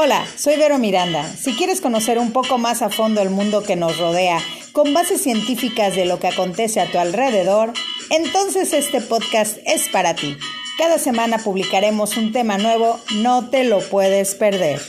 Hola, soy Vero Miranda. Si quieres conocer un poco más a fondo el mundo que nos rodea, con bases científicas de lo que acontece a tu alrededor, entonces este podcast es para ti. Cada semana publicaremos un tema nuevo, no te lo puedes perder.